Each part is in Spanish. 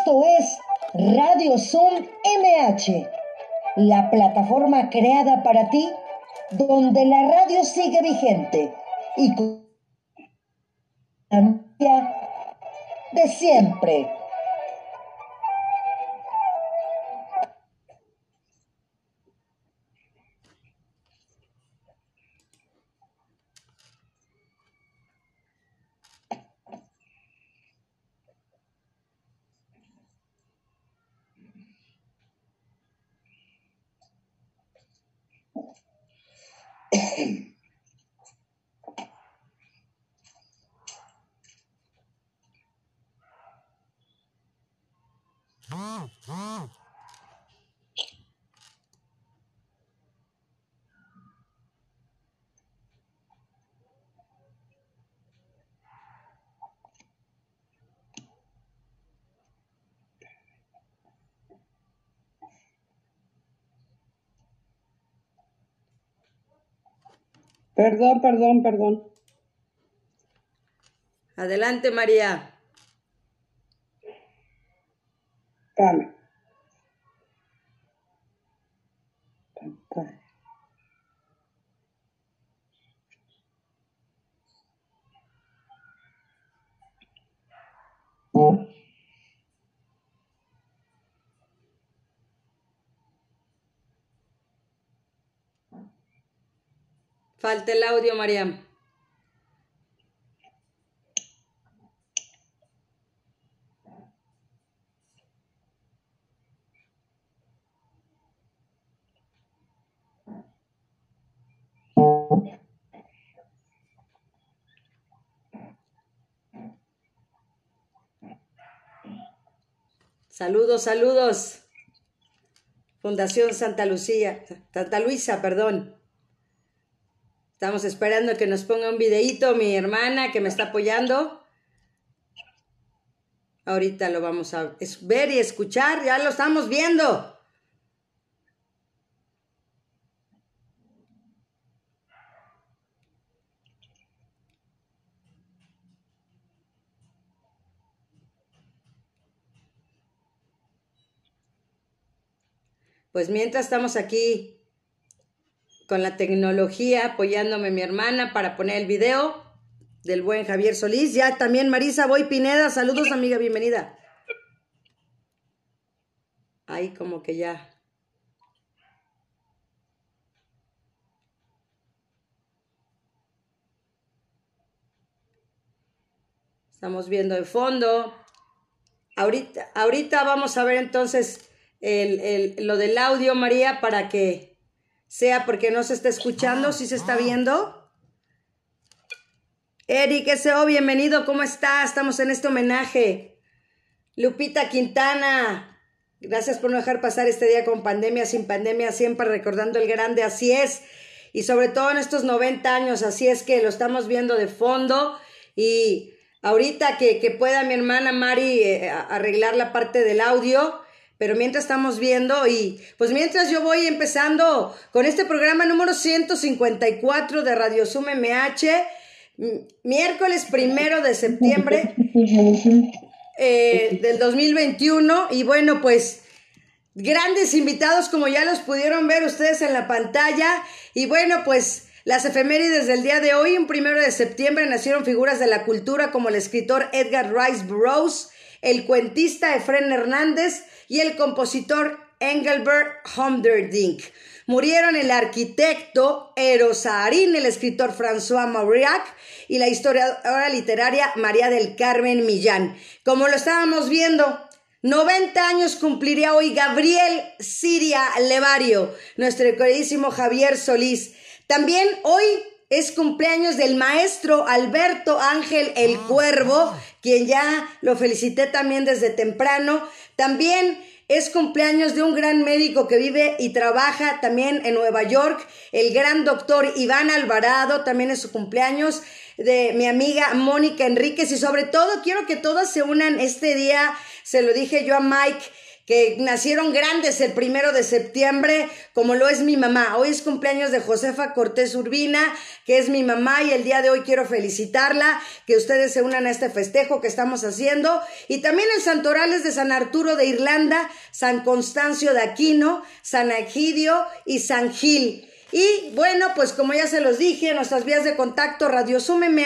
Esto es Radio Zoom MH, la plataforma creada para ti, donde la radio sigue vigente y con de siempre. Perdón, perdón, perdón. Adelante, María. Dame. Falta el audio, María. Saludos, saludos. Fundación Santa Lucía, Santa Luisa, perdón. Estamos esperando que nos ponga un videíto mi hermana que me está apoyando. Ahorita lo vamos a ver y escuchar, ya lo estamos viendo. Pues mientras estamos aquí con la tecnología, apoyándome mi hermana para poner el video del buen Javier Solís. Ya también Marisa Boy Pineda, saludos amiga, bienvenida. Ahí como que ya. Estamos viendo de fondo. Ahorita, ahorita vamos a ver entonces lo del audio, María, para que sea porque no se está escuchando, si se está viendo. Eric S.O., bienvenido, ¿cómo está? Estamos en este homenaje. Lupita Quintana, gracias por no dejar pasar este día con pandemia, sin pandemia, siempre recordando el grande, así es. Y sobre todo en estos 90 años, así es que lo estamos viendo de fondo. Y ahorita que, que pueda mi hermana Mari eh, arreglar la parte del audio, pero mientras estamos viendo y pues mientras yo voy empezando con este programa número 154 de Radio Sum MH, miércoles primero de septiembre eh, del 2021 y bueno pues grandes invitados como ya los pudieron ver ustedes en la pantalla. Y bueno pues las efemérides del día de hoy, un primero de septiembre, nacieron figuras de la cultura como el escritor Edgar Rice Burroughs, el cuentista Efren Hernández, y el compositor Engelbert Humperdinck. Murieron el arquitecto Eros Saharín, el escritor François Mauriac y la historiadora literaria María del Carmen Millán. Como lo estábamos viendo, 90 años cumpliría hoy Gabriel Siria Levario, nuestro queridísimo Javier Solís. También hoy es cumpleaños del maestro Alberto Ángel el Cuervo, quien ya lo felicité también desde temprano. También es cumpleaños de un gran médico que vive y trabaja también en Nueva York, el gran doctor Iván Alvarado, también es su cumpleaños de mi amiga Mónica Enríquez y sobre todo quiero que todas se unan este día, se lo dije yo a Mike, que nacieron grandes el primero de septiembre, como lo es mi mamá. Hoy es cumpleaños de Josefa Cortés Urbina, que es mi mamá, y el día de hoy quiero felicitarla, que ustedes se unan a este festejo que estamos haciendo. Y también el santorales de San Arturo de Irlanda, San Constancio de Aquino, San Egidio y San Gil. Y bueno, pues como ya se los dije, nuestras vías de contacto radiosumemh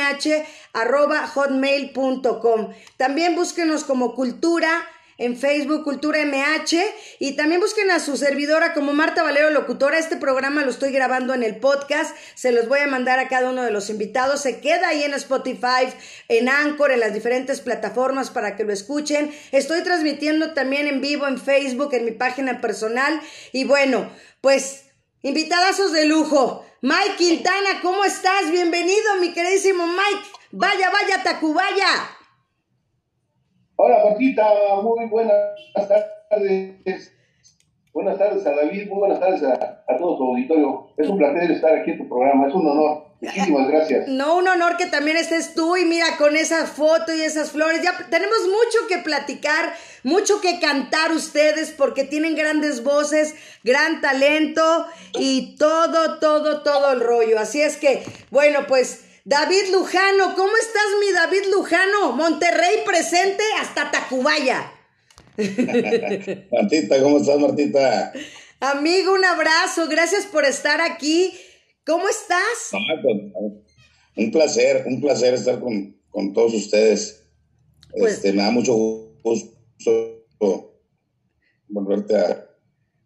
arroba hotmail.com. También búsquenos como Cultura en Facebook Cultura MH y también busquen a su servidora como Marta Valero Locutora. Este programa lo estoy grabando en el podcast, se los voy a mandar a cada uno de los invitados. Se queda ahí en Spotify, en Anchor, en las diferentes plataformas para que lo escuchen. Estoy transmitiendo también en vivo en Facebook, en mi página personal. Y bueno, pues invitadazos de lujo. Mike Quintana, ¿cómo estás? Bienvenido, mi queridísimo Mike. Vaya, vaya, Tacubaya. Hola, Marquita, muy buenas tardes. Buenas tardes a David, muy buenas tardes a, todo tu auditorio. Es un placer estar aquí en tu programa, es un honor. Muchísimas gracias. No, un honor que también estés tú y mira con esa foto y esas flores. Ya tenemos mucho que platicar, mucho que cantar ustedes porque tienen grandes voces, gran talento y todo, todo, todo el rollo. Así es que, bueno, pues David Lujano, ¿cómo estás mi David Lujano? Monterrey presente hasta Tacubaya. Martita, ¿cómo estás Martita? Amigo, un abrazo, gracias por estar aquí. ¿Cómo estás? Un placer, un placer estar con, todos ustedes. Pues este, me da mucho gusto volverte a,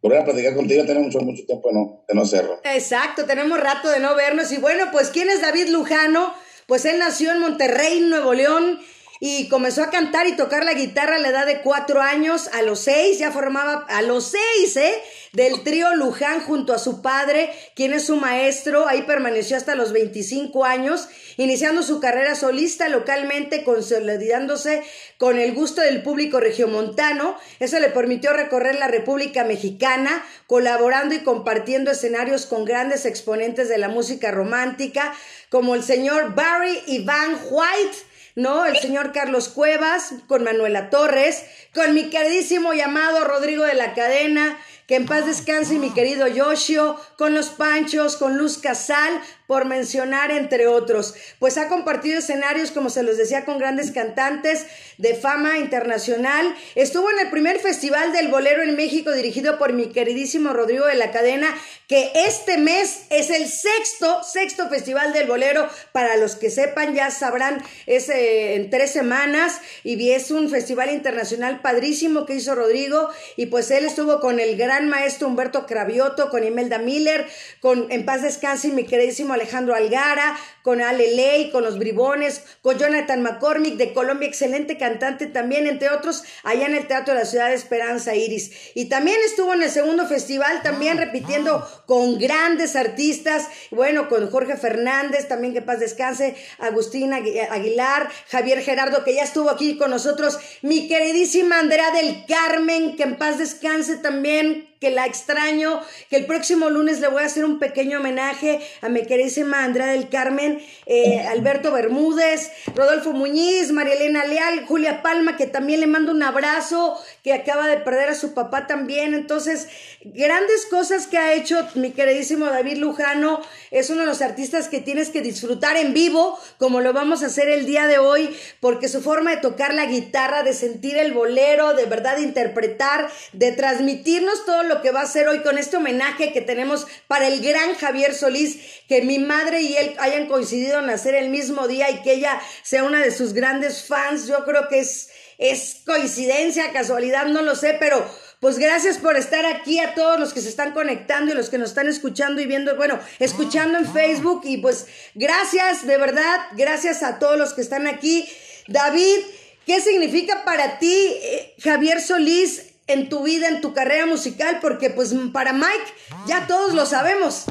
volver a platicar contigo, tenemos mucho, mucho tiempo de no, de no hacerlo. Exacto, tenemos rato de no vernos. Y bueno, pues, ¿quién es David Lujano? Pues él nació en Monterrey, Nuevo León, y comenzó a cantar y tocar la guitarra a la edad de cuatro años, a los seis, ya formaba, a los seis, ¿eh? Del trío Luján junto a su padre, quien es su maestro, ahí permaneció hasta los 25 años, iniciando su carrera solista localmente, consolidándose con el gusto del público regiomontano. Eso le permitió recorrer la República Mexicana, colaborando y compartiendo escenarios con grandes exponentes de la música romántica, como el señor Barry Ivan White, ¿no? El señor Carlos Cuevas, con Manuela Torres, con mi queridísimo llamado Rodrigo de la Cadena, que en paz descanse mi querido Yoshio, con los Panchos, con Luz Casal, por mencionar entre otros. Pues ha compartido escenarios, como se los decía, con grandes cantantes de fama internacional. Estuvo en el primer Festival del Bolero en México, dirigido por mi queridísimo Rodrigo de la Cadena, que este mes es el sexto, sexto Festival del Bolero. Para los que sepan, ya sabrán, es eh, en tres semanas y es un festival internacional padrísimo que hizo Rodrigo y pues él estuvo con el gran maestro Humberto Cravioto, con Imelda Miller, con En paz descanse mi queridísimo Alejandro Algara, con Ale Ley, con los Bribones, con Jonathan McCormick de Colombia, excelente cantante también, entre otros, allá en el Teatro de la Ciudad de Esperanza Iris. Y también estuvo en el segundo festival, también repitiendo con grandes artistas, bueno, con Jorge Fernández, también que paz descanse, Agustín Aguilar, Javier Gerardo, que ya estuvo aquí con nosotros, mi queridísima Andrea del Carmen, que en paz descanse también, que la extraño, que el próximo lunes le voy a hacer un pequeño homenaje a mi queridísima Andrea del Carmen, eh, Alberto Bermúdez, Rodolfo Muñiz, María Elena Leal, Julia Palma, que también le mando un abrazo, que acaba de perder a su papá también. Entonces, grandes cosas que ha hecho mi queridísimo David Lujano, es uno de los artistas que tienes que disfrutar en vivo, como lo vamos a hacer el día de hoy, porque su forma de tocar la guitarra, de sentir el bolero, de verdad de interpretar, de transmitirnos todo lo que va a hacer hoy con este homenaje que tenemos para el gran Javier Solís, que mi madre y él hayan coincidido en nacer el mismo día y que ella sea una de sus grandes fans. Yo creo que es, es coincidencia, casualidad, no lo sé, pero pues gracias por estar aquí a todos los que se están conectando y los que nos están escuchando y viendo, bueno, escuchando en Facebook y pues gracias, de verdad, gracias a todos los que están aquí. David, ¿qué significa para ti eh, Javier Solís en tu vida, en tu carrera musical? Porque pues para Mike ya todos lo sabemos.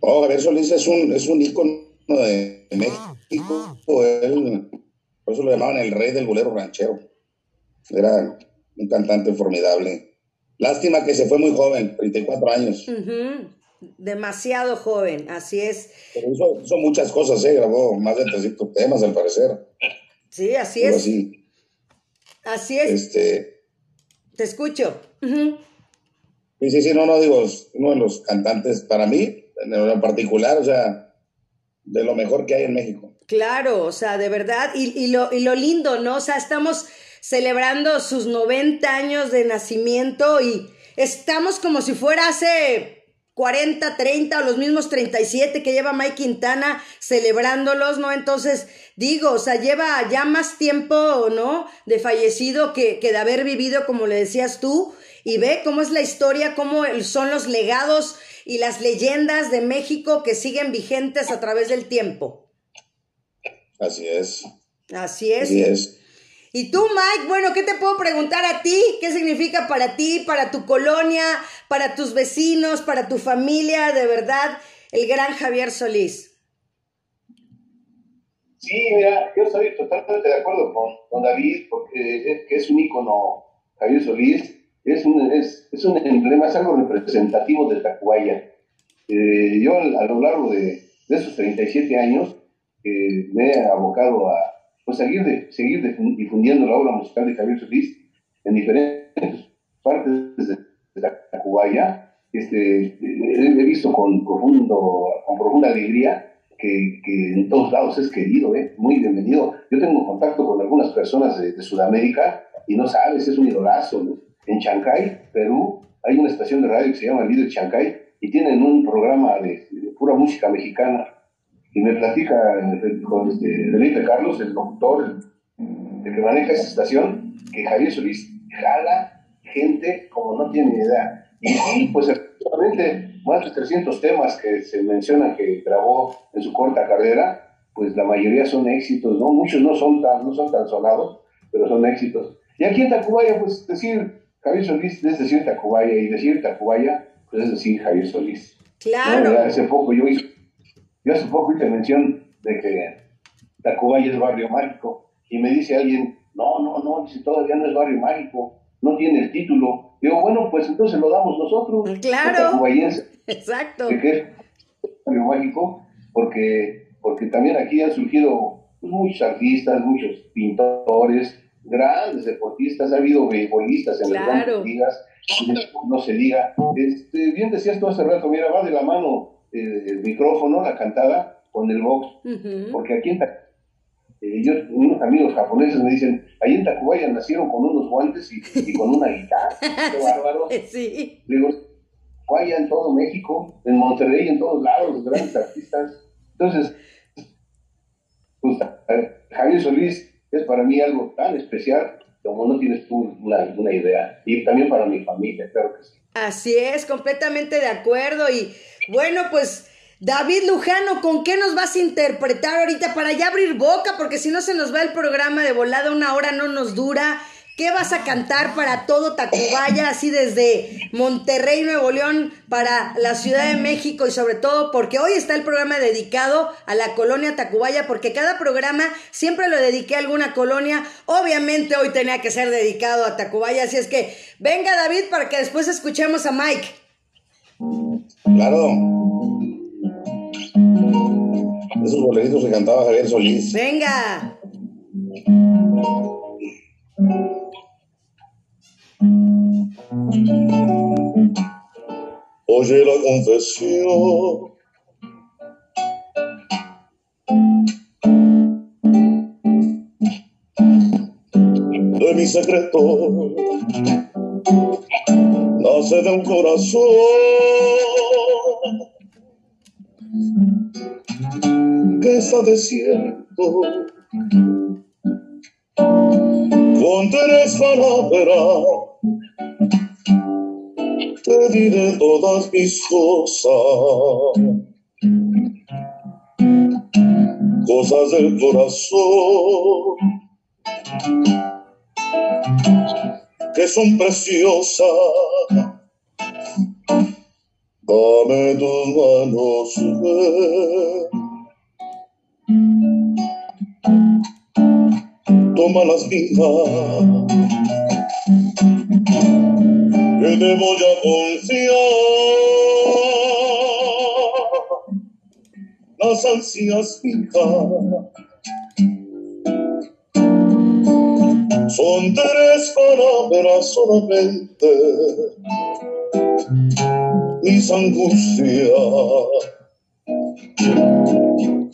Oh, Javier Solís es un, es un ícono de México. por eso lo llamaban el rey del bolero ranchero. Era un cantante formidable. Lástima que se fue muy joven, 34 años. Demasiado joven, así es. Pero hizo, muchas cosas, ¿eh? grabó más de 300 temas al parecer. Sí, así es. Así es. Este, Te escucho. Sí, sí, sí, no, no, digo, uno de los cantantes para mí, en particular, o sea, de lo mejor que hay en México. Claro, o sea, de verdad, y, y, lo, y lo lindo, ¿no? O sea, estamos celebrando sus 90 años de nacimiento y estamos como si fuera hace 40, 30 o los mismos 37 que lleva Mike Quintana celebrándolos, ¿no? Entonces, digo, o sea, lleva ya más tiempo, ¿no? De fallecido que, que de haber vivido, como le decías tú, y ve cómo es la historia, cómo son los legados y las leyendas de México que siguen vigentes a través del tiempo. Así es. Así es. Así es. Y tú, Mike, bueno, ¿qué te puedo preguntar a ti? ¿Qué significa para ti, para tu colonia, para tus vecinos, para tu familia, de verdad, el gran Javier Solís? Sí, mira, yo estoy totalmente de acuerdo con, con David, porque es, que es un ícono, Javier Solís, es un, es, es un emblema, es algo representativo de Tacubaya. Eh, yo a lo largo de, de esos 37 años eh, me he abocado a pues, seguir, de, seguir difundiendo la obra musical de Javier Solís en diferentes partes de, Tacubaya. Este, he visto con, profundo, con profunda alegría que, que, en todos lados es querido, ¿eh? muy bienvenido. Yo tengo contacto con algunas personas de, de Sudamérica y no sabes, es un idolazo. ¿no? En Chancay, Perú, hay una estación de radio que se llama Líder Chancay y tienen un programa de, pura música mexicana. Y me platica con este, Felipe Carlos, el locutor, el, que maneja esa estación, que Javier Solís jala gente como no tiene idea. Y sí, pues efectivamente, más de 300 temas que se mencionan que grabó en su corta carrera, pues la mayoría son éxitos, ¿no? Muchos no son tan, no son tan sonados, pero son éxitos. Y aquí en Tacubaya, pues decir Javier Solís es decir Tacubaya, y decir Tacubaya, pues es decir Javier Solís. Claro. ¿No? Hace poco yo hice, yo hace poco hice mención de que Tacubaya es barrio mágico, y me dice alguien, no, no, no, dice, todavía no es barrio mágico, no tiene el título. Digo, bueno, pues entonces lo damos nosotros. Claro. Exacto. Que es barrio mágico, porque, porque también aquí han surgido pues, muchos artistas, muchos pintores, grandes deportistas, ha habido beisbolistas en claro. las grandes ligas, no se diga. Este, bien decías tú hace rato, mira, va de la mano eh, el micrófono, la cantada, con el box, Uh -huh. porque aquí en eh, yo, unos amigos japoneses me dicen, ahí en Tacubaya nacieron con unos guantes y, y con una guitarra, qué bárbaro. Sí. Digo, Tacubaya en todo México, en Monterrey, en todos lados, los grandes artistas. Entonces, pues, Javier Solís es para mí algo tan especial como no tienes tú una, una, idea. Y también para mi familia, claro que sí. Así es, completamente de acuerdo. Y bueno, pues David Lujano, ¿con qué nos vas a interpretar ahorita para ya abrir boca? Porque si no se nos va el programa de volada, una hora no nos dura. ¿Qué vas a cantar para todo Tacubaya, así desde Monterrey, Nuevo León, para la Ciudad de México y sobre todo porque hoy está el programa dedicado a la colonia Tacubaya, porque cada programa siempre lo dediqué a alguna colonia. Obviamente hoy tenía que ser dedicado a Tacubaya, así es que venga David para que después escuchemos a Mike. Claro. Esos boleritos que cantaba Javier Solís. Venga. Oye la confesión. De mi secreto nace de un corazón que está desierto con tres palabras te diré todas mis cosas, cosas del corazón, que son preciosas. Dame tus manos. Toma las mías que te voy a confiar las ansias fijas Son tres palabras solamente, mis angustias.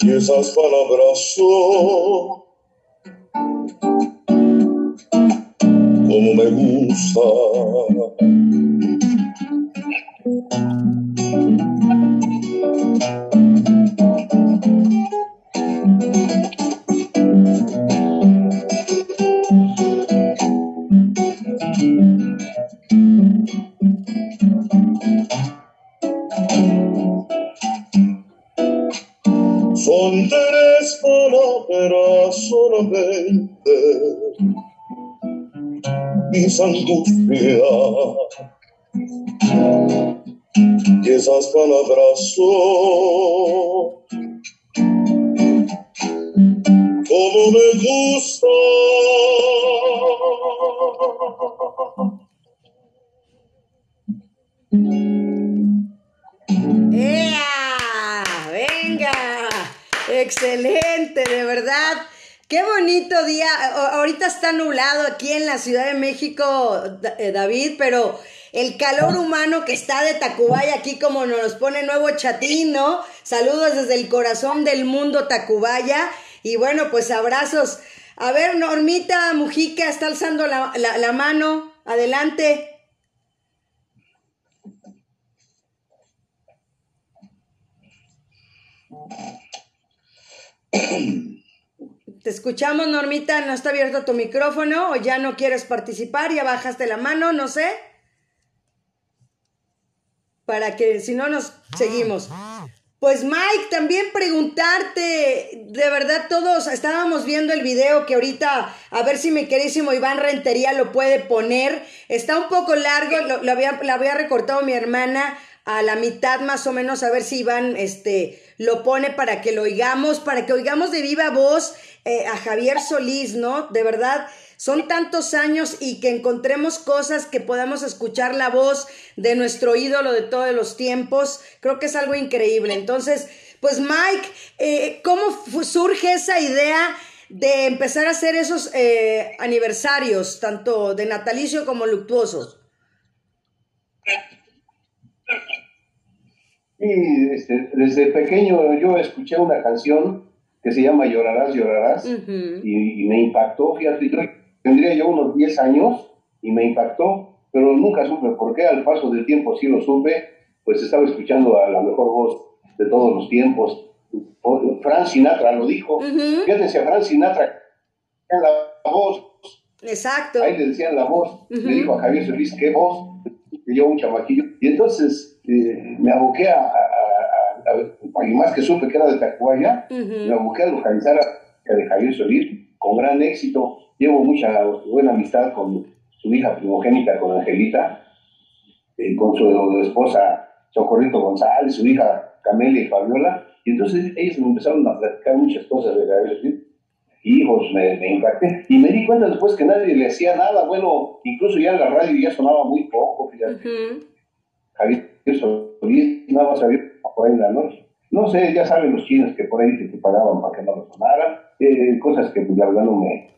Y esas palabras son como me gusta. Mis angustias. Y esas palabras son como me gusta. ¡Ea! ¡Venga! Excelente, de verdad. Qué bonito día. Ahorita está nublado aquí en la Ciudad de México, eh, David, pero el calor humano que está de Tacubaya aquí como nos pone nuevo chatín, ¿no? Saludos desde el corazón del mundo Tacubaya. Y bueno, pues abrazos. A ver, Normita Mujica está alzando la, la, la mano. Adelante. Te escuchamos, Normita. ¿No está abierto tu micrófono o ya no quieres participar? ¿Ya bajaste la mano? No sé. Para que si no nos seguimos. Pues Mike, también preguntarte, de verdad todos estábamos viendo el video que ahorita, a ver si mi querísimo Iván Rentería lo puede poner. Está un poco largo, lo, había, lo había recortado mi hermana a la mitad más o menos, a ver si Iván este, lo pone para que lo oigamos, para que oigamos de viva voz eh, a Javier Solís, ¿no? De verdad, son tantos años y que encontremos cosas que podamos escuchar la voz de nuestro ídolo de todos los tiempos, creo que es algo increíble. Entonces, pues Mike, eh, ¿cómo surge esa idea de empezar a hacer esos eh, aniversarios, tanto de natalicio como luctuosos? Y este, desde pequeño yo escuché una canción que se llama Llorarás, Llorarás, y, y, me impactó, fíjate, tendría yo unos 10 años y me impactó, pero nunca supe por qué, al paso del tiempo sí lo supe, pues estaba escuchando a la mejor voz de todos los tiempos. Frank Sinatra lo dijo, uh fíjate si a Frank Sinatra la voz, Exacto. ahí le decían la voz, le dijo a Javier Solís, ¿qué voz? Que yo un chamaquillo, y entonces eh, me aboqué a, a, y más que supe que era de Tacuaya, me aboqué a localizar a, de Javier Solís con gran éxito. Llevo mucha buena amistad con su hija primogénita, con Angelita, eh, con su esposa Socorrito González, su hija Camelia y Fabiola, y entonces ellos me empezaron a platicar muchas cosas de Javier Solís. Hijos, me, me impacté. Y me di cuenta después que nadie le hacía nada. Bueno, incluso ya en la radio ya sonaba muy poco, fíjate. Javier Solís, nada más había la noche. No sé, ya saben los chinos que por ahí te pagaban para que no lo sonaran, eh, cosas que pues la verdad no me,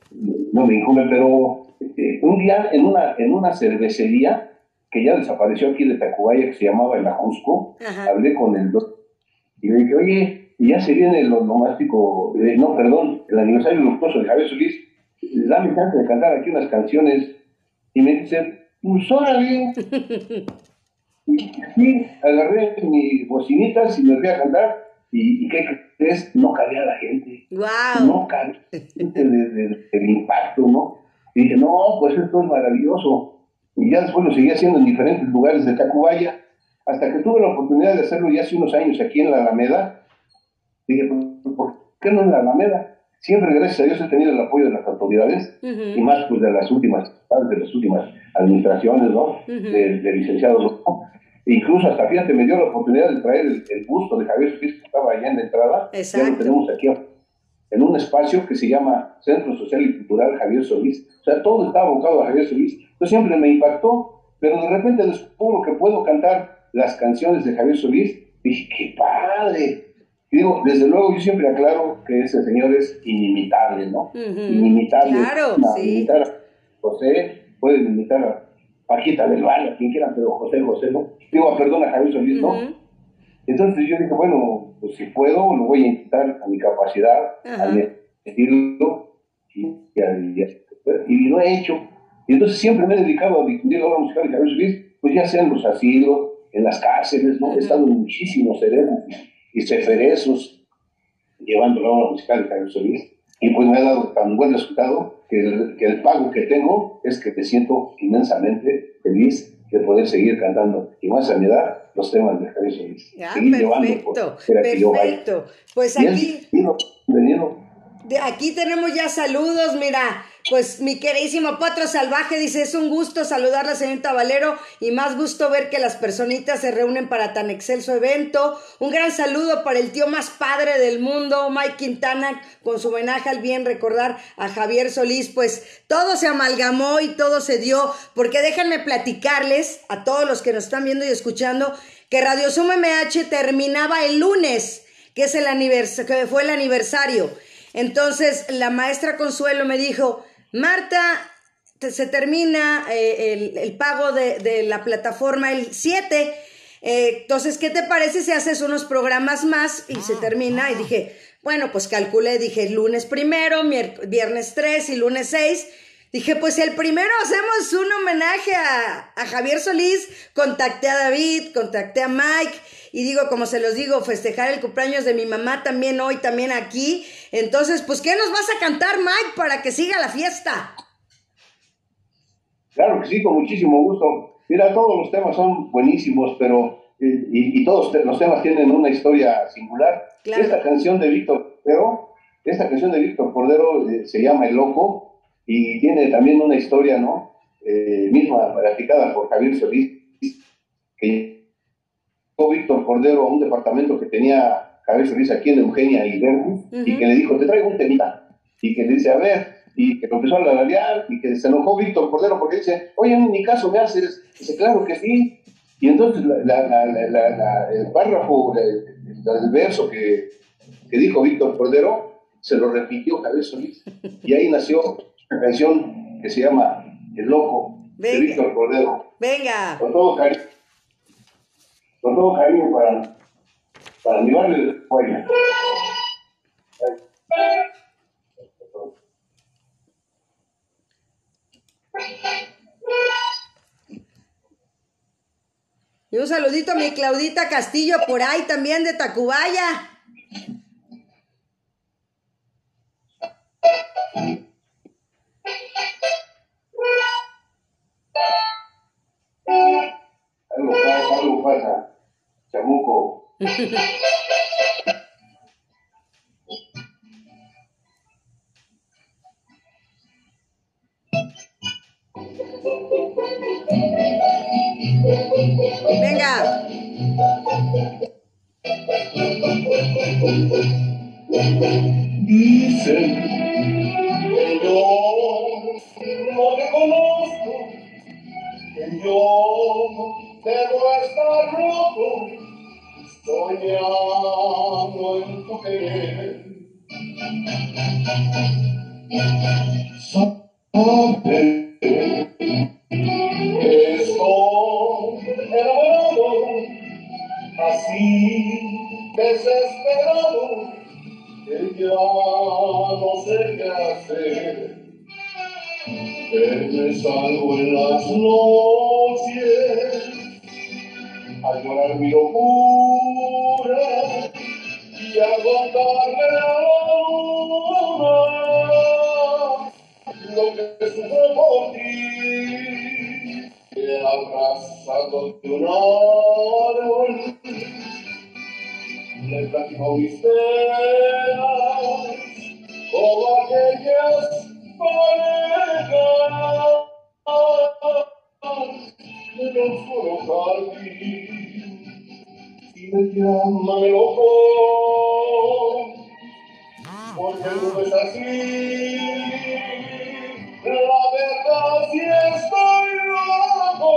no me incumben, pero eh, un día en una, en una cervecería que ya desapareció aquí de Tacubaya, que se llamaba El Ajusco, hablé con el doctor y le dije, oye, ya se viene el onomástico, eh, no, perdón, el aniversario luctuoso de Javier Solís, dame chance de cantar aquí unas canciones. Y me dice, pues órale. Y así agarré mis bocinitas y me fui a cantar. ¿Y, y qué crees? No cabía la gente. ¡Wow! No cabía la gente del impacto, ¿no? Y dije, no, pues esto es maravilloso. Y ya después lo seguí haciendo en diferentes lugares de Tacubaya, hasta que tuve la oportunidad de hacerlo ya hace unos años aquí en la Alameda. Dije, ¿por qué no en la Alameda? Siempre, gracias a Dios, he tenido el apoyo de las autoridades uh -huh. y más pues de las últimas, de las últimas administraciones, ¿no? Uh -huh. de, de licenciados. E incluso hasta fíjate, me dio la oportunidad de traer el, el busto de Javier Solís que estaba allá en la entrada. Exacto. Ya lo tenemos aquí en un espacio que se llama Centro Social y Cultural Javier Solís. O sea, todo está abocado a Javier Solís. Entonces siempre me impactó, pero de repente descubro que puedo cantar las canciones de Javier Solís. Dije, qué padre. Y digo, desde luego yo siempre aclaro que ese señor es inimitable, ¿no? Uh -huh. Inimitable. Claro, no, sí. Imitar José, pueden invitar a Paquita del Valle, a quien quieran, pero José, José, ¿no? Digo, perdón, a Javier Solís, ¿no? Entonces yo dije, bueno, pues si puedo, lo voy a intentar a mi capacidad, a mi estilo, y, y, lo he hecho. Y entonces siempre me he dedicado a difundir la obra musical de Javier Solís, pues ya sea en los asilos, en las cárceles, ¿no? He estado en muchísimos cerebros y ceferezos llevando la obra musical de Javier Solís. Y pues me ha dado tan buen resultado que el, que el pago que tengo es que me siento inmensamente feliz de poder seguir cantando y más a mi edad los temas de Javier Solís. Ah, perfecto, perfecto. Pues aquí... De aquí tenemos ya saludos, mira. Pues mi queridísimo Potro Salvaje dice, es un gusto saludar a señorita Valero y más gusto ver que las personitas se reúnen para tan excelso evento. Un gran saludo para el tío más padre del mundo, Mike Quintana, con su homenaje al bien recordar a Javier Solís. Pues todo se amalgamó y todo se dio, porque déjenme platicarles a todos los que nos están viendo y escuchando que Radio Suma MH terminaba el lunes, que, es el que fue el aniversario. Entonces la maestra Consuelo me dijo, Marta, se termina eh, el, pago de, la plataforma el 7. Eh, entonces, ¿qué te parece si haces unos programas más y se termina? Y dije, bueno, pues calculé, dije lunes primero, viernes 3 y lunes 6. Dije, pues el primero hacemos un homenaje a, a, Javier Solís, contacté a David, contacté a Mike y digo, como se los digo, festejar el cumpleaños de mi mamá también hoy, también aquí. Entonces, pues, ¿qué nos vas a cantar, Mike, para que siga la fiesta? Claro que sí, con muchísimo gusto. Mira, todos los temas son buenísimos, pero y, todos los temas tienen una historia singular. Esta canción de Víctor Cordero, esta canción de Víctor Cordero eh, se llama El Loco y tiene también una historia, ¿no? Eh, misma practicada por Javier Solís, que Víctor Cordero a un departamento que tenía Javier Solís aquí en Eugenia y y que le dijo, te traigo un temita. Y que le dice, a ver, y que lo empezó a labiar, y que se enojó Víctor Cordero porque dice, oye, en mi caso me haces. Dice, claro que sí. Y entonces el párrafo, el, verso que, que dijo Víctor Cordero, se lo repitió Javier Solís. Y ahí nació una canción que se llama El Loco, de Víctor Cordero. Venga. Con todo cariño con todo cariño para, para mi barrio. Y un saludito a mi Claudita Castillo por ahí también de Tacubaya. Solo jardín y me llaman loco porque no es así la verdad si estoy loco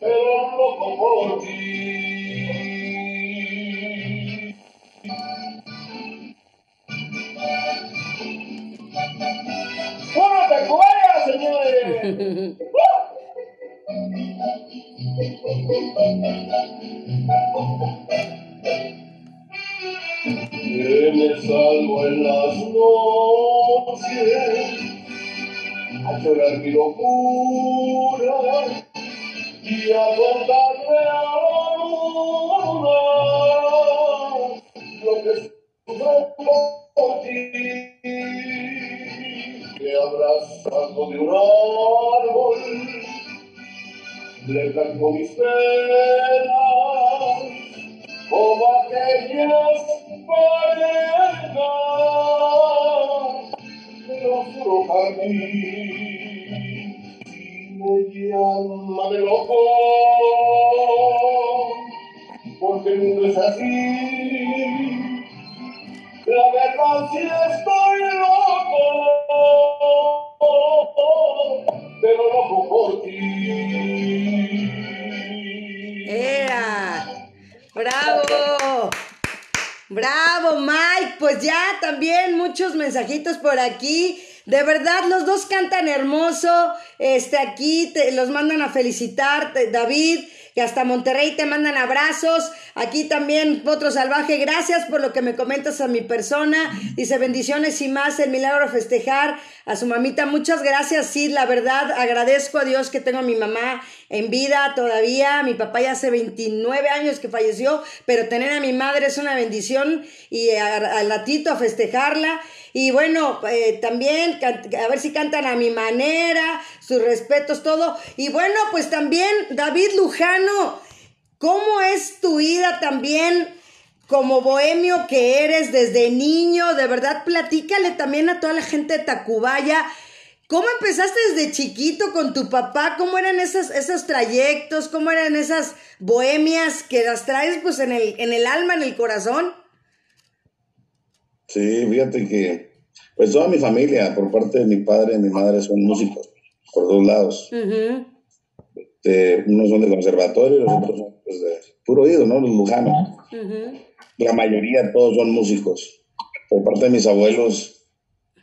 pero loco por ti Que me salgo en las noches a llorar mi locura Este, aquí te, los mandan a felicitar, David, que hasta Monterrey te mandan abrazos. Aquí también Potro Salvaje, gracias por lo que me comentas a mi persona. Dice bendiciones y más, el milagro festejar a su mamita. Muchas gracias, sí, la verdad, agradezco a Dios que tengo a mi mamá en vida todavía. Mi papá ya hace 29 años que falleció, pero tener a mi madre es una bendición y al ratito a festejarla. Y bueno, eh, también a ver si cantan a mi manera, sus respetos, todo. Y bueno, pues también David Lujano, ¿cómo es tu vida también? Como bohemio que eres desde niño, de verdad platícale también a toda la gente de Tacubaya. ¿Cómo empezaste desde chiquito con tu papá? ¿Cómo eran esos, esos trayectos? ¿Cómo eran esas bohemias que las traes pues en el, en el alma, en el corazón? Sí, fíjate que, pues toda mi familia, por parte de mi padre y mi madre, son músicos, por dos lados. Este, unos son de conservatorio y los otros son pues, de puro oído, ¿no? Los lujanos. Ujú. La mayoría, todos son músicos. Por parte de mis abuelos,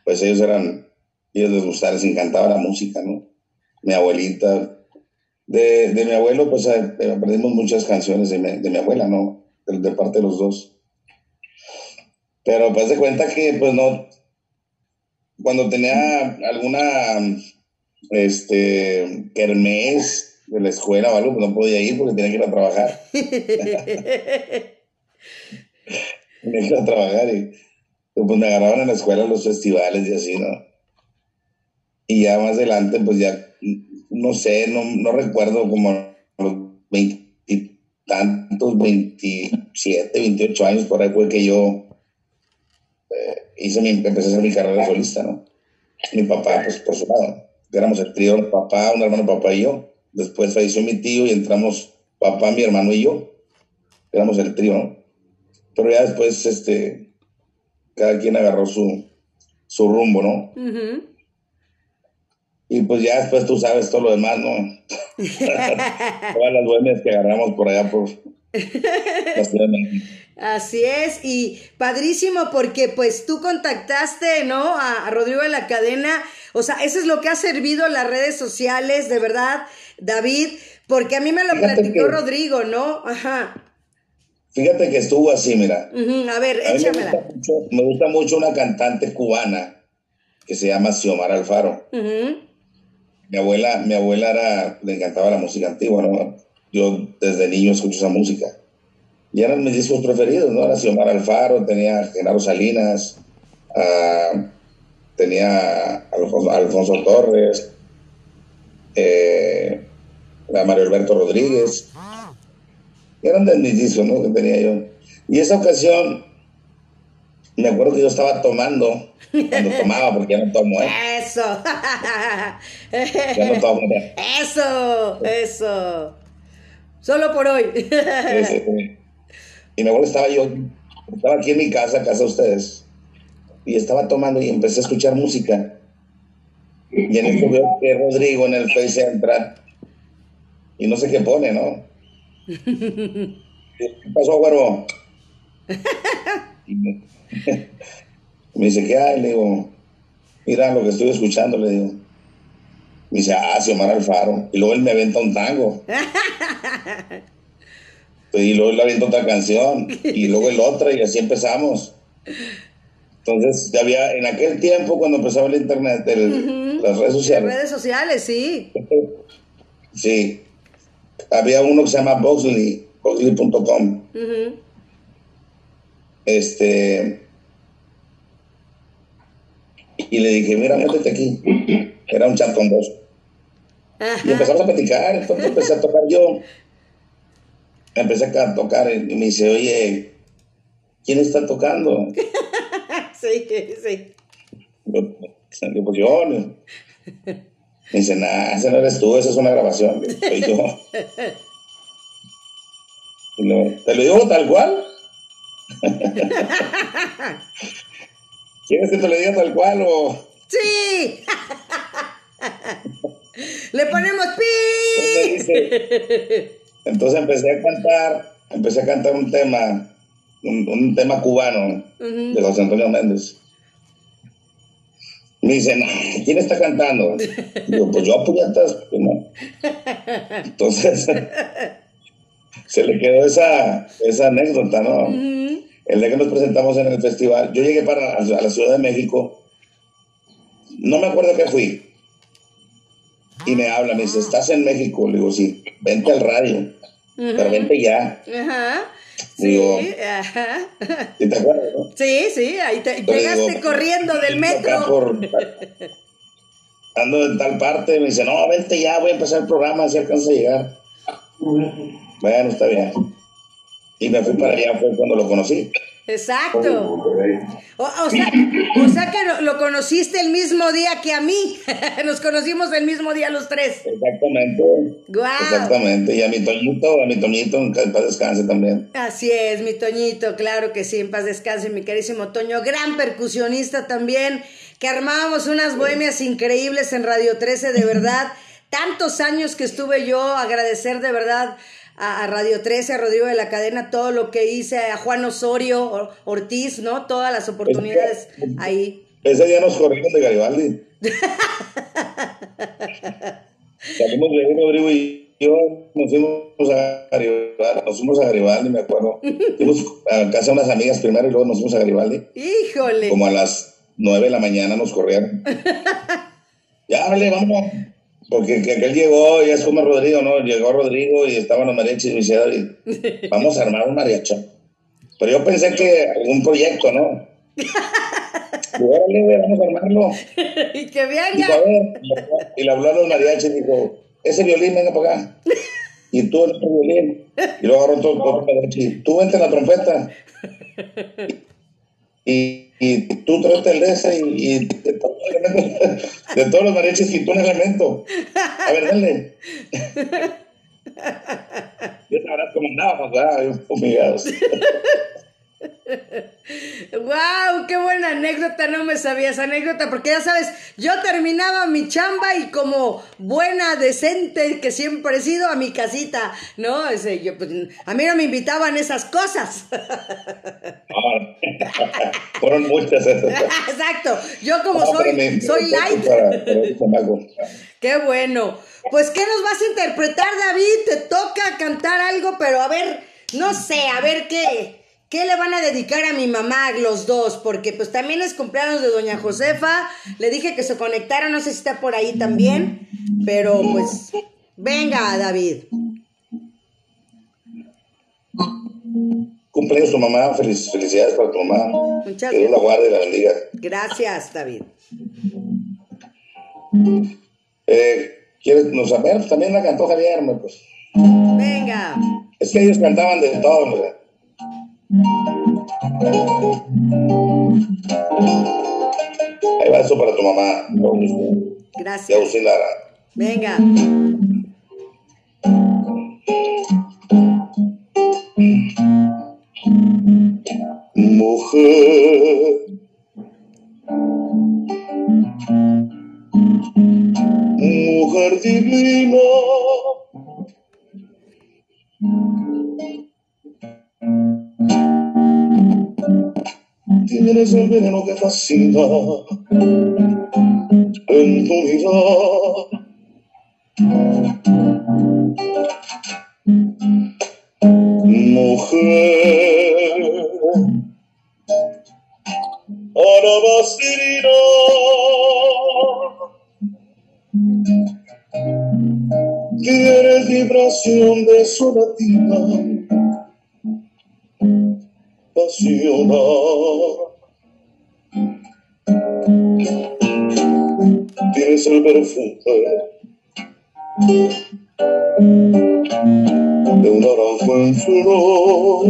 pues ellos eran, ellos les gustaba, les encantaba la música, ¿no? Mi abuelita. De, de mi abuelo, pues eh, aprendimos muchas canciones de mi, de mi abuela, ¿no? De, de parte de los dos. Pero pues de cuenta que, pues no, cuando tenía alguna, este, kermés de la escuela o algo, pues no podía ir porque tenía que ir a trabajar. tenía que ir a trabajar y pues me agarraban en la escuela los festivales y así, ¿no? Y ya más adelante, pues ya, no sé, no, no recuerdo como a los veintitantos, 27, 28 años, por ahí fue que yo eh, hice mi, empecé a hacer mi carrera solista, ¿no? Mi papá, pues por su lado. Éramos el trío, papá, un hermano papá y yo. Después falleció mi tío y entramos papá, mi hermano y yo. Éramos el trío, ¿no? Pero ya después, este, cada quien agarró su, su rumbo, ¿no? Y pues ya después tú sabes todo lo demás, ¿no? Todas las bohemias que agarramos por allá por la Ciudad de México. Así es, y padrísimo porque pues tú contactaste, ¿no? A, a Rodrigo de la Cadena, o sea, eso es lo que ha servido las redes sociales, de verdad, David, porque a mí me lo Fíjate platicó que- Rodrigo, ¿no? Ajá. Fíjate que estuvo así, mira. A ver, A mí me gusta, échamela. mucho, me gusta mucho una cantante cubana que se llama Xiomara Alfaro. Mi abuela, mi abuela era, le encantaba la música antigua, ¿no? Yo desde niño escucho esa música. Y eran mis discos preferidos, ¿no? Era Xiomara Alfaro, tenía Genaro Salinas, tenía Alfonso, Alfonso Torres, eh, a Mario Alberto Rodríguez. Eran de mis discos, ¿no? Que tenía yo. Y esa ocasión, me acuerdo que yo estaba tomando, cuando tomaba, porque ya no tomo, ¿eh? Eso. Ya no tomo. ¿eh? Eso, eso. Solo por hoy. Y me acuerdo que estaba yo, estaba aquí en mi casa, casa de ustedes, y estaba tomando y empecé a escuchar música. Y en esto veo que Rodrigo en el Face entra y no sé qué pone, ¿no? ¿Qué pasó, güero? Me, dice, ¿qué hay? Le digo, mira lo que estoy escuchando, le digo. Me dice, ah, Xiomar Alfaro. Y luego él me aventa un tango. y luego él avienta otra canción. Y luego el otra, y así empezamos. Entonces, ya había, en aquel tiempo, cuando empezaba el internet, el, las redes sociales. Las redes sociales, sí. Sí. Había uno que se llama Boxley, boxley.com. Este. Y le dije, mira, métete aquí. Era un chat con vos. Y empezamos a platicar, entonces empecé a tocar yo. Empecé a tocar y me dice, oye, ¿quién está tocando? sí, sí. Yo, pues yo. Me dice, nah, ese no eres tú, esa es una grabación. Soy yo. ¿Te lo digo tal cual? ¿Quieres que te lo diga tal cual o...? ¡Sí! Le ponemos pi. Entonces empecé a cantar, empecé a cantar un tema, un, tema cubano de José Antonio Méndez. Me dicen, ¿quién está cantando? Digo, pues yo puñetas, pues no. Entonces, se le quedó esa, esa anécdota, ¿no? El día que nos presentamos en el festival, yo llegué para a la Ciudad de México, no me acuerdo qué fui, y me habla, me dice, ¿estás en México? Le digo, sí, vente al radio, pero vente ya. Ajá. Sí, ajá. ¿sí te acuerdas? No? Sí, sí, ahí te, llegaste corriendo del metro. ando en tal parte, me dice, no, vente ya, voy a empezar el programa, si alcanza a llegar. Bueno, está bien. Y me fui para allá, fue cuando lo conocí. Exacto. O, sea, que lo, conociste el mismo día que a mí. Nos conocimos el mismo día los tres. Exactamente. Exactamente. Y a mi Toñito, a mi Toñito, en paz descanse también. Así es, mi Toñito, claro que sí, en paz descanse, mi carísimo Toño. Gran percusionista también, que armábamos unas bohemias increíbles en Radio 13, de verdad. Tantos años que estuve yo, agradecer de verdad a, Radio 13, a Rodrigo de la Cadena, todo lo que hice, a Juan Osorio, Ortiz, ¿no? Todas las oportunidades ahí. Ese día nos corrimos de Garibaldi. Salimos de Rodrigo y yo, nos fuimos a Garibaldi, nos fuimos a Garibaldi, me acuerdo. Fuimos a casa de unas amigas primero y luego nos fuimos a Garibaldi. Híjole. Como a las nueve de la mañana nos corrieron. ya, vale, vamos. Porque que aquel llegó, ya es como Rodrigo, ¿no? Llegó Rodrigo y estaban los mariachis y vamos a armar un mariacho. Pero yo pensé que algún proyecto, ¿no? Órale, vamos a armarlo. y que venga. Y, y le habló a los mariachis y dijo, ese violín, venga para acá. Y tú el violín. Y luego agarró todo el mariachi. Tú vente la trompeta. Y, y tú traes el de ese y, y de, todos los de todos los mariachis quitó un elemento. A ver, dale. Ya sabrás cómo andábamos, ¿verdad? Fumigados. ¡Wow! ¡Qué buena anécdota! No me sabía esa anécdota porque ya sabes, yo terminaba mi chamba y como buena, decente que siempre he sido a mi casita, ¿no? Ese, yo, pues, a mí no me invitaban esas cosas. fueron muchas esas. Exacto. Yo como soy, soy light. ¡Qué bueno! Pues, ¿qué nos vas a interpretar, David? Te toca cantar algo, pero a ver, no sé, a ver qué. ¿Qué le van a dedicar a mi mamá los dos? Porque pues también es cumpleaños de doña Josefa. Le dije que se conectara, no sé si está por ahí también. Pero pues, venga, David. Cumpleaños tu mamá, felicidades para tu mamá. Muchas que Dios la guarde y la bendiga. Gracias, David. Eh, ¿Quieres no saber? También la cantó Javier, pues. Venga. Es que ellos cantaban de todo, ¿verdad? Ahí va eso para tu mamá. Gracias. Agustín Lara. Venga. Mujer. Mujer divina Tienes el veneno que fascina en tu mirar. Mujer, Arabasirina. Quieres vibración de sonatina, pasional. Tienes el perfume de un naranjo en flor.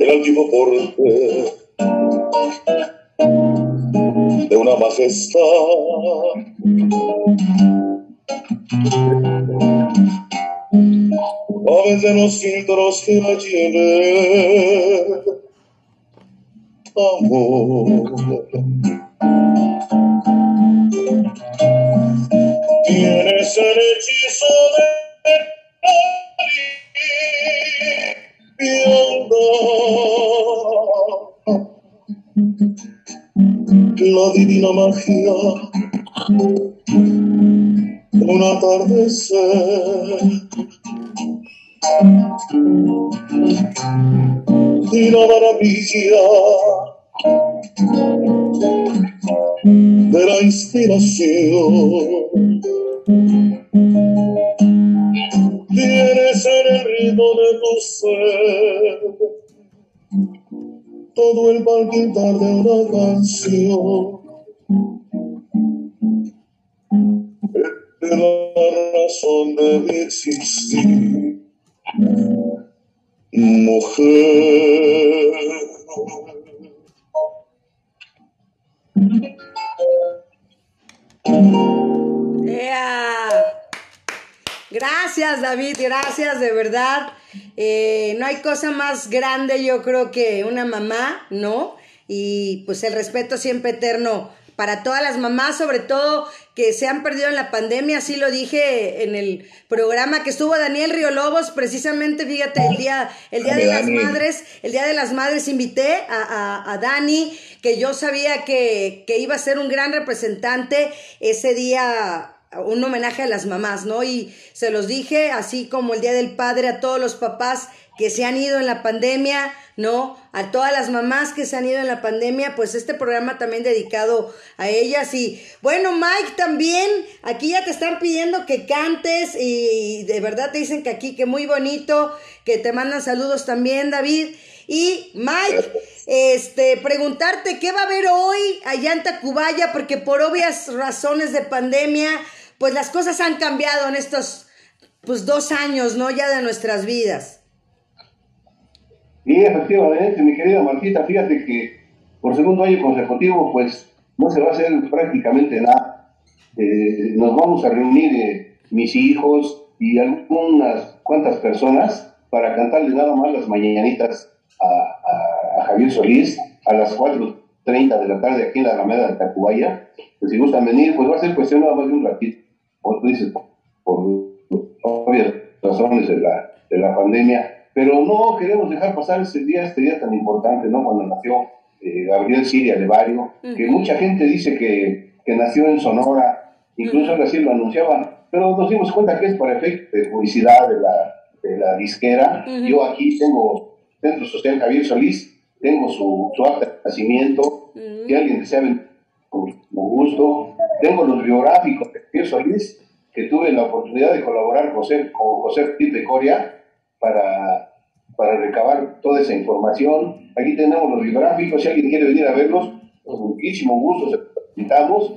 El altivo porte de una majestad. Aves de los filtros que la lleven, amor. Tienes el hechizo de la divina magia. Un atardecer la maravilla de la inspiración. Tienes en el ritmo de tu ser todo el palpitar de una canción. Es la razón de mi existir, mujer. ¡Ea! Gracias David, gracias de verdad. Eh, no hay cosa más grande yo creo que una mamá, ¿no? Y pues el respeto siempre eterno para todas las mamás, sobre todo que se han perdido en la pandemia, así lo dije en el programa que estuvo Daniel Río Lobos, precisamente, fíjate, el día, el día de las madres, el día de las madres invité a, a, a Dani, que yo sabía que, que iba a ser un gran representante ese día un homenaje a las mamás, ¿no? Y se los dije, así como el Día del Padre, a todos los papás que se han ido en la pandemia, ¿no? A todas las mamás que se han ido en la pandemia, pues este programa también dedicado a ellas. Y bueno, Mike también, aquí ya te están pidiendo que cantes y de verdad te dicen que aquí, que muy bonito, que te mandan saludos también, David. Y Mike, este, preguntarte qué va a haber hoy allá en Tacubaya, porque por obvias razones de pandemia, pues las cosas han cambiado en estos pues dos años, ¿no? Ya de nuestras vidas. Sí, efectivamente, mi querida Martita, fíjate que por segundo año consecutivo, pues no se va a hacer prácticamente nada. Eh, nos vamos a reunir eh, mis hijos y algunas cuantas personas para cantarle nada más las mañanitas a, a, a Javier Solís a las 4.30 de la tarde aquí en la Alameda de Tacubaya. Pues si gustan venir, pues va a ser cuestión nada más de un ratito, tú dices, por obvias razones de la, de la pandemia pero no queremos dejar pasar este día, este día tan importante, ¿no? Cuando nació eh, Gabriel Siria Levario, uh -huh. que mucha gente dice que, que nació en Sonora, incluso uh -huh. así lo anunciaban, pero nos dimos cuenta que es por efecto de publicidad de la, de la disquera. Uh -huh. Yo aquí tengo Centro Social Javier Solís, tengo su, su acta de nacimiento, si alguien desea con gusto, tengo los biográficos de Javier Solís, que tuve la oportunidad de colaborar con José, con José Ortiz de Coria, para, para recabar toda esa información. Aquí tenemos los biográficos, si alguien quiere venir a verlos, con muchísimo gusto se los invitamos.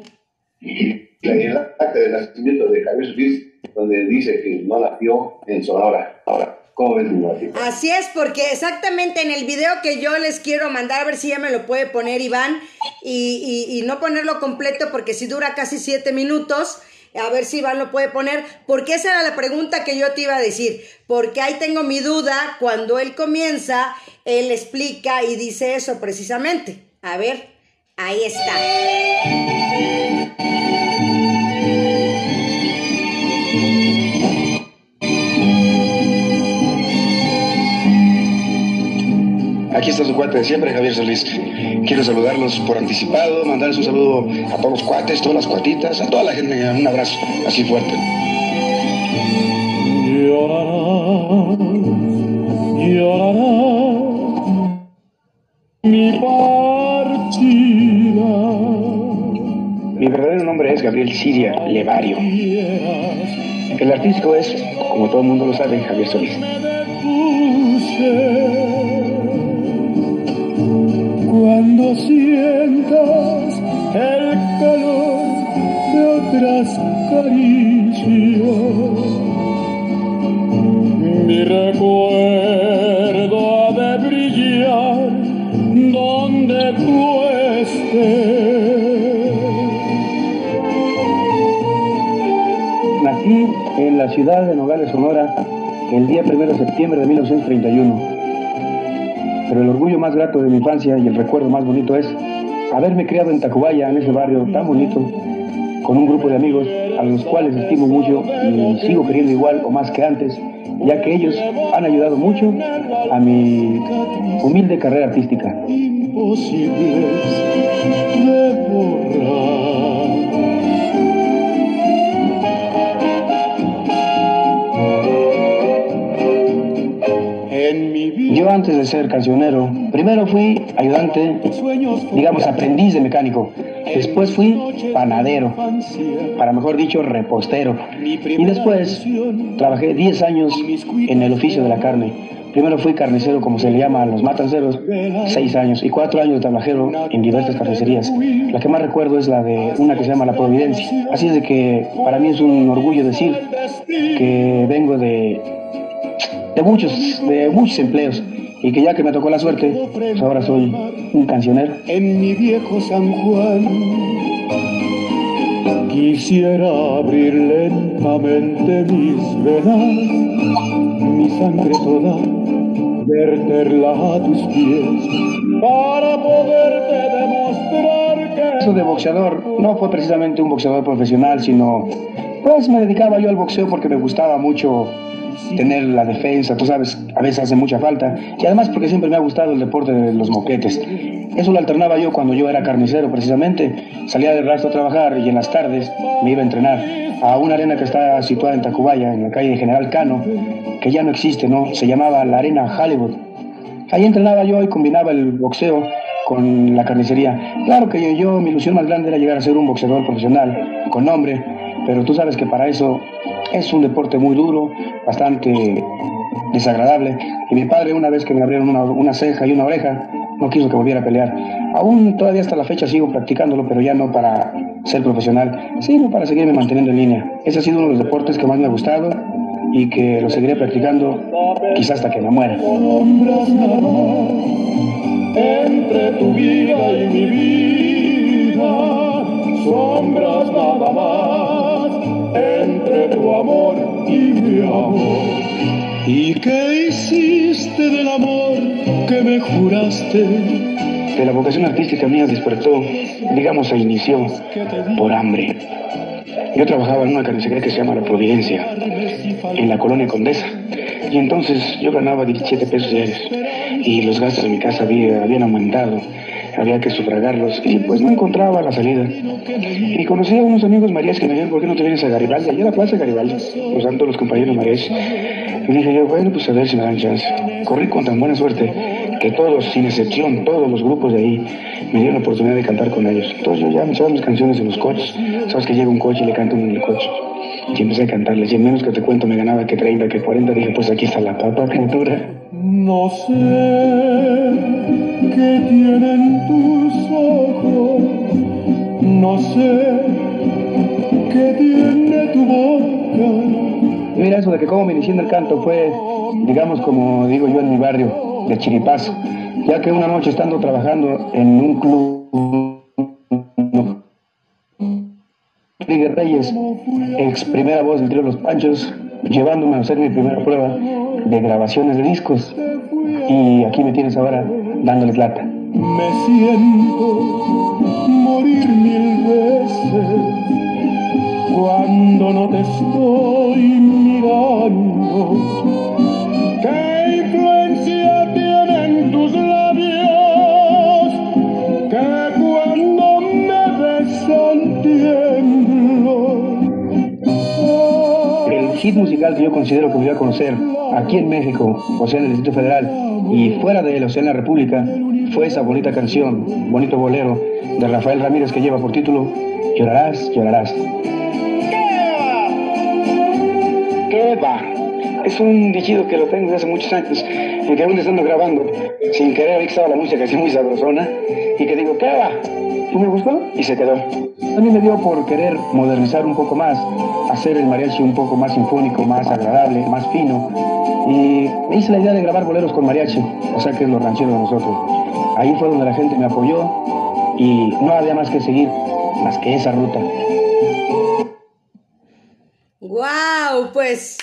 Y el acta de nacimiento de Javier Solís, donde dice que no nació en Sonora. Ahora, ¿cómo ves, mi Así es, porque exactamente en el video que yo les quiero mandar, a ver si ya me lo puede poner Iván, y, y, y no ponerlo completo porque si dura casi siete minutos a ver si Iván lo puede poner, porque esa era la pregunta que yo te iba a decir, porque ahí tengo mi duda, cuando él comienza, él explica y dice eso precisamente. A ver, ahí está. Aquí está su cuate de siempre, Javier Solís. quiero saludarlos por anticipado, mandarles un saludo a todos los cuates, todas las cuatitas, a toda la gente, un abrazo así fuerte. mi partida. Mi verdadero nombre es Gabriel Siria Levario. El artístico es, como todo el mundo lo sabe, Javier Solís. Sientas el calor de otras caricias, mi recuerdo ha de brillar donde tú estés. Nací en la ciudad de Nogales, Sonora, el día 1 de septiembre de 1931. Pero el orgullo más grato de mi infancia y el recuerdo más bonito es haberme criado en Tacubaya, en ese barrio tan bonito, con un grupo de amigos a los cuales estimo mucho y sigo queriendo igual o más que antes, ya que ellos han ayudado mucho a mi humilde carrera artística. Antes de ser cancionero, primero fui ayudante, digamos aprendiz de mecánico. Después fui panadero, para mejor dicho, repostero. Y después trabajé 10 años en el oficio de la carne. Primero fui carnicero, como se le llama a los matanceros, 6 años, y 4 años de trabajero en diversas carnicerías. La que más recuerdo es la de una que se llama La Providencia. Así es de que para mí es un orgullo decir que vengo de, de, muchos, de muchos empleos y que ya que me tocó la suerte, pues ahora soy un cancionero. En mi viejo San Juan quisiera abrir lentamente mis venas, mi sangre toda, verterla a tus pies para poderte demostrar que... Eso de boxeador no fue precisamente un boxeador profesional, sino pues me dedicaba yo al boxeo porque me gustaba mucho tener la defensa, tú sabes, a veces hace mucha falta. Y además porque siempre me ha gustado el deporte de los moquetes. Eso lo alternaba yo cuando yo era carnicero, precisamente. Salía del rastro a trabajar y en las tardes me iba a entrenar a una arena que está situada en Tacubaya, en la calle General Cano, que ya no existe, ¿no? Se llamaba la Arena Hollywood. Ahí entrenaba yo y combinaba el boxeo con la carnicería. Claro que yo, yo, mi ilusión más grande era llegar a ser un boxeador profesional, con nombre, pero tú sabes que para eso es un deporte muy duro, bastante desagradable. Y mi padre, una vez que me abrieron una, ceja y una oreja, no quiso que volviera a pelear. Aún todavía hasta la fecha sigo practicándolo, pero ya no para ser profesional, sino para seguirme manteniendo en línea. Ese ha sido uno de los deportes que más me ha gustado y que lo seguiré practicando quizás hasta que me muera. Entre tu vida y mi vida, sombras nada más ¿Y qué hiciste del amor que me juraste? De la vocación artística mía despertó, digamos, se inició por hambre. Yo trabajaba en una carnicería que se llama La Providencia, en la colonia Condesa. Y entonces yo ganaba 17 pesos diarios. Y los gastos de mi casa había, habían aumentado había que sufragarlos y pues no encontraba la salida. Y conocí a unos amigos marías que me dijeron, ¿por qué no te vienes a Garibaldi? Allá a la plaza Garibaldi, usando los compañeros marías. Y dije yo, bueno, pues a ver si me dan chance. Corrí con tan buena suerte que todos, sin excepción, todos los grupos de ahí me dieron la oportunidad de cantar con ellos. Entonces yo ya me echaba mis canciones en los coches. Sabes que llega un coche y le canto en el coche. Y empecé a cantarles. Y en menos que te cuento me ganaba que 30, que 40. Dije, pues aquí está la papa, criatura. No sé qué tienen tus ojos, no sé qué tiene tu boca. Mira, eso de que cómo me inicié el canto fue, digamos, como digo yo en mi barrio, de chiripazo. Ya que una noche estando trabajando en un club, Rodríguez Reyes, ex primera voz del trío Los Panchos, llevándome a hacer mi primera prueba de grabaciones de discos. Y aquí me tienes ahora dándoles lata. Me siento morir mil veces cuando no te estoy mirando. Yo considero que voy a conocer aquí en México, o sea, en el Distrito Federal, y fuera de él, o sea, en la República, fue esa bonita canción, bonito bolero de Rafael Ramírez que lleva por título Llorarás, llorarás. ¿Qué va? Es un dichido que lo tengo desde hace muchos años, en que aún estando grabando, sin querer, que estaba la música así muy sabrosona, y que digo, ¿qué va? Y me gustó y se quedó. A mí me dio por querer modernizar un poco más, hacer el mariachi un poco más sinfónico, más agradable, más fino. Y me hice la idea de grabar boleros con mariachi, o sea que es lo ranchero de nosotros. Ahí fue donde la gente me apoyó y no había más que seguir, más que esa ruta. ¡Wow! Pues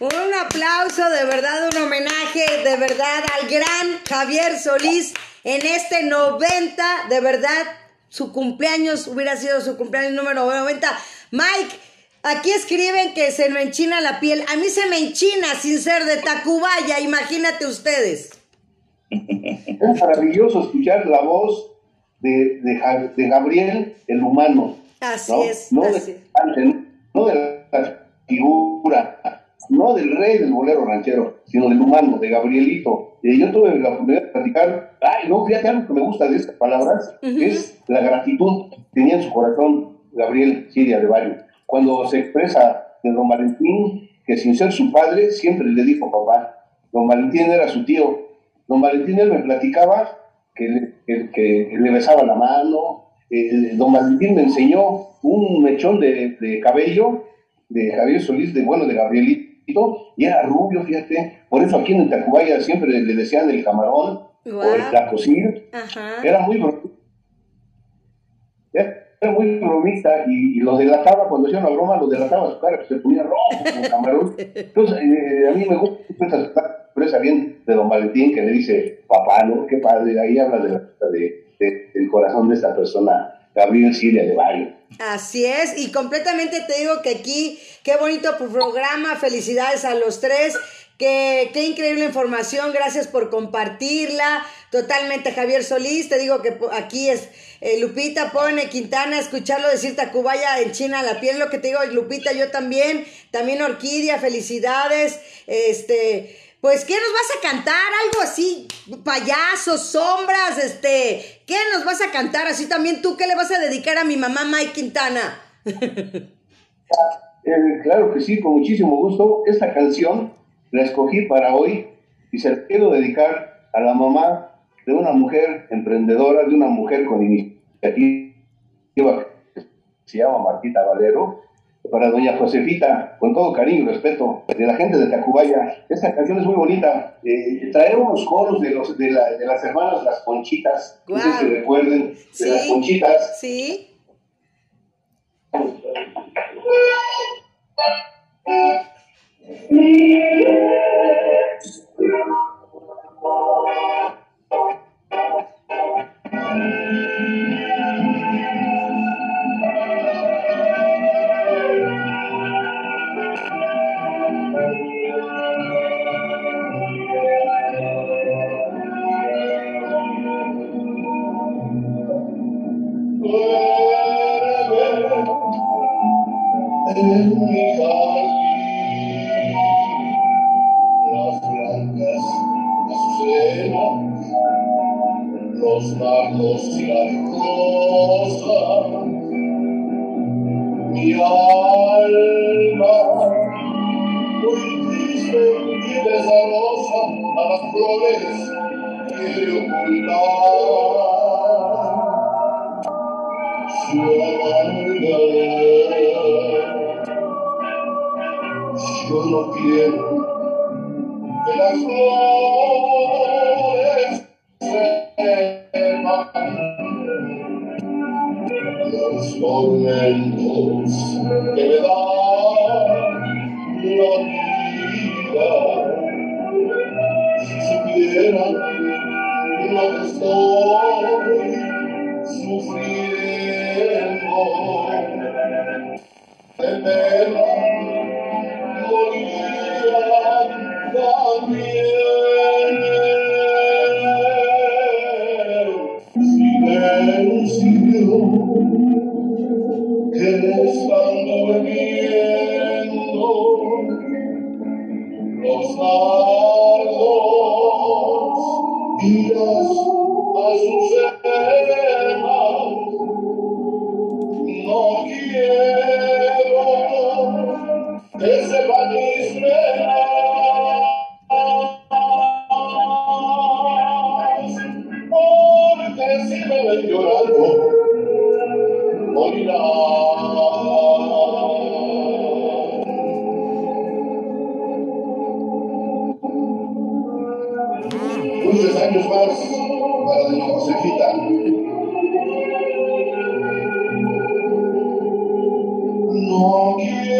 un aplauso, de verdad, un homenaje, de verdad, al gran Javier Solís en este 90, de verdad, su cumpleaños hubiera sido su cumpleaños número 90. Mike, aquí escriben que se me enchina la piel. A mí se me enchina sin ser de Tacubaya, imagínate ustedes. Es maravilloso escuchar la voz de, de, de Gabriel, el humano. Así ¿no? es. No, así. De, no de la figura, no del rey del bolero ranchero, sino del humano, de Gabrielito. Y yo tuve la oportunidad de platicar, ay, no, fíjate algo que me gusta de estas palabras, uh -huh. es la gratitud que tenía en su corazón Gabriel Siria de Valle. Cuando se expresa de don Valentín, que sin ser su padre, siempre le dijo papá. Don Valentín era su tío. Don Valentín él me platicaba que le, que, que le besaba la mano. Eh, don Valentín me enseñó un mechón de, de cabello de Javier Solís, de bueno, de Gabrielito, y era rubio, fíjate. Por eso aquí en Tacubaya siempre le decían el camarón Wow. o el placocir. Ajá. Era muy bromista. Era muy bromista y, y lo delataba, cuando hacía una broma, lo delataba a su cara, que se ponía rojo como camarón. Entonces, eh, a mí me gusta esa expresa bien de don Valentín que le dice, papá, ¿no? Qué padre. Ahí habla de, la- de- de- del corazón de esta persona, Gabriel Siria de Valle. Así es, y completamente te digo que aquí, qué bonito programa, felicidades a los tres, que, qué increíble información, gracias por compartirla, totalmente Javier Solís, te digo que aquí es eh, Lupita pone Quintana, escucharlo decir Tacubaya en China la piel, lo que te digo Lupita, yo también, también Orquídea, felicidades, este... Pues, ¿qué nos vas a cantar? Algo así, payasos, sombras, este, ¿qué nos vas a cantar? Así también tú, ¿qué le vas a dedicar a mi mamá Mike Quintana? Eh, claro que sí, con muchísimo gusto. Esta canción la escogí para hoy y se la quiero dedicar a la mamá de una mujer emprendedora, de una mujer con iniciativa que se llama Martita Valero, para doña Josefita, con todo cariño y respeto de la gente de Tacubaya. Esta canción es muy bonita. Eh, unos coros de, los, de, la- de las hermanas Las Conchitas, no sé si recuerden, de las Sí. Conchitas. ¿Sí? En los nardos y las rosas, mi alma muy triste y pesarosa a las flores quiere ocultar su amarga yo no quiero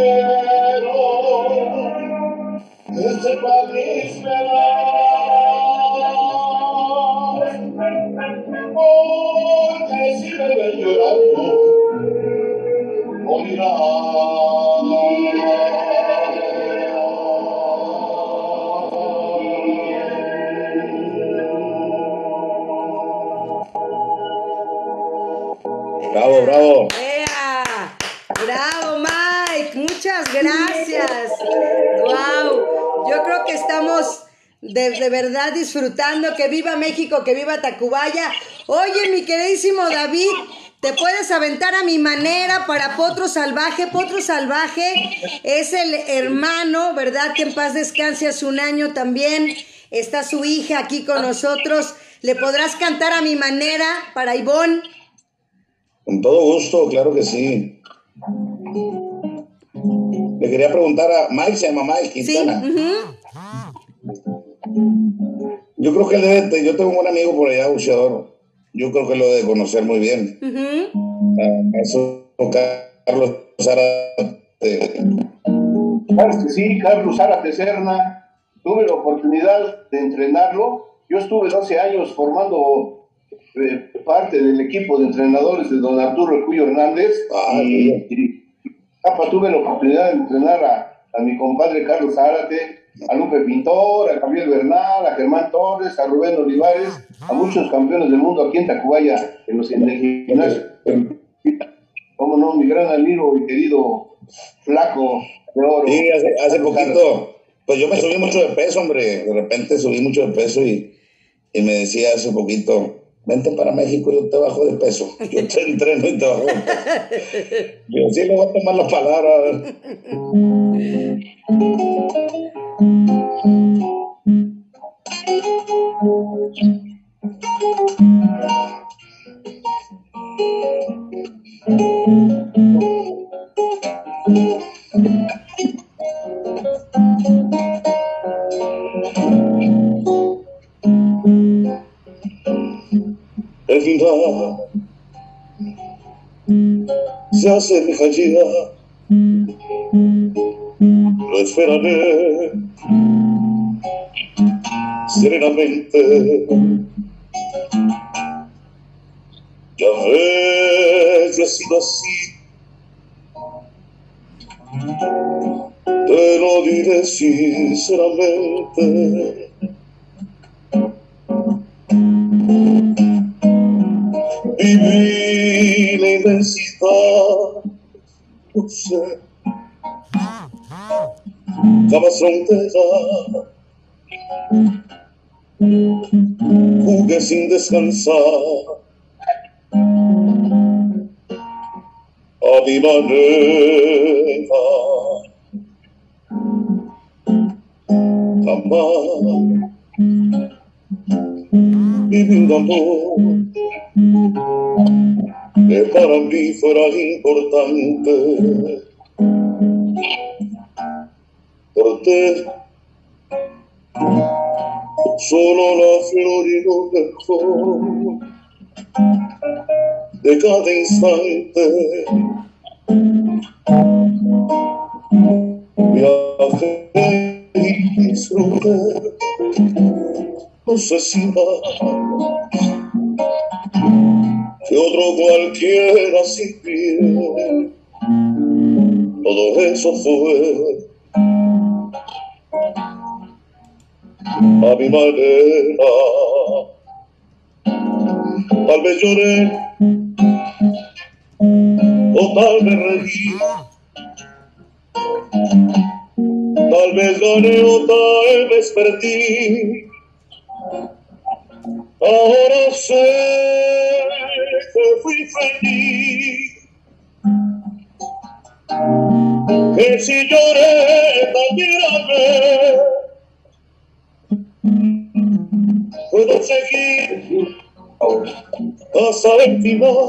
No quiero que verdad disfrutando. Que viva México, que viva Tacubaya. Oye, mi queridísimo David, te puedes aventar a mi manera para Potro Salvaje. Potro Salvaje es el hermano, ¿verdad? Que en paz descanse hace un año también. Está su hija aquí con nosotros. ¿Le podrás cantar a mi manera para Ivonne? Con todo gusto, claro que sí. Le quería preguntar a Mike, se llama Mike Sí. Quintana. ujú. Yo creo que él debe, de- yo tengo un buen amigo por allá, boxeador. Yo creo que lo debe conocer muy bien. Eso Carlos Zárate. Claro que sí, Carlos Zárate Serna. Tuve la oportunidad de entrenarlo. Yo estuve 12 años formando eh, parte del equipo de entrenadores de don Arturo El Cuyo Hernández. Ah, y, y- apa, tuve la oportunidad de entrenar a, a mi compadre Carlos Zárate, a Lupe Pintor, a Gabriel Bernal, a Germán Torres, a Rubén Olivares, a muchos campeones del mundo aquí en Tacubaya, en los en gimnasio. Cómo no, mi gran amigo y querido flaco de oro. Sí, hace, hace poquito, pues yo me subí mucho de peso, hombre. De repente subí mucho de peso y, y me decía hace poquito, vente para México, yo te bajo de peso. Yo te entreno y te bajo de peso. Yo sí le voy a tomar la palabra. El se acerca ya. Lo esperaré serenamente. Ya ves, ya ha sido así. Te lo diré sinceramente. Sé, jamás frontera. Jugué sin descansar, a mi manera. Jamás viví un amor que para mí fuera importante. Corté solo la flor y lo mejor de cada instante. Viajé y disfruté, no sé si más que otro cualquiera sin piel. Todo eso fue a mi manera. Tal vez lloré o tal vez reí. Tal vez gané o tal vez perdí. Ahora sé que fui feliz. Que si lloré también amé. Puedo seguir hasta el final.